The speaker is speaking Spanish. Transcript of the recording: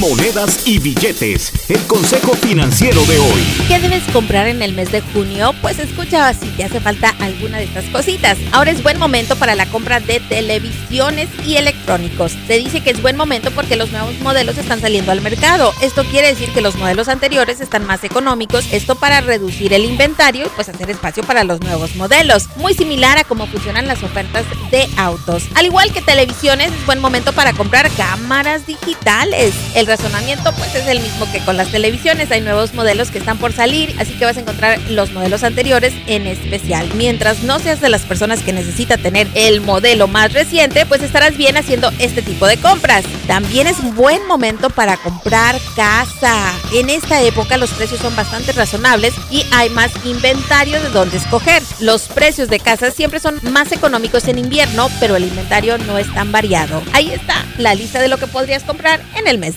monedas y billetes. El consejo financiero de hoy. ¿Qué debes comprar en el mes de junio? Pues escucha si te hace falta alguna de estas cositas. Ahora es buen momento para la compra de televisiones y electrónicos. Se dice que es buen momento porque los nuevos modelos están saliendo al mercado. Esto quiere decir que los modelos anteriores están más económicos. Esto para reducir el inventario y pues hacer espacio para los nuevos modelos. Muy similar a cómo funcionan las ofertas de autos. Al igual que televisiones, es buen momento para comprar cámaras digitales. Razonamiento pues es el mismo que con las televisiones. Hay nuevos modelos que están por salir, así que vas a encontrar los modelos anteriores en especial. Mientras no seas de las personas que necesita tener el modelo más reciente, pues estarás bien haciendo este tipo de compras. También es un buen momento para comprar casa. En esta época los precios son bastante razonables y hay más inventario de dónde escoger. Los precios de casa siempre son más económicos en invierno, pero el inventario no es tan variado. Ahí está la lista de lo que podrías comprar en el mes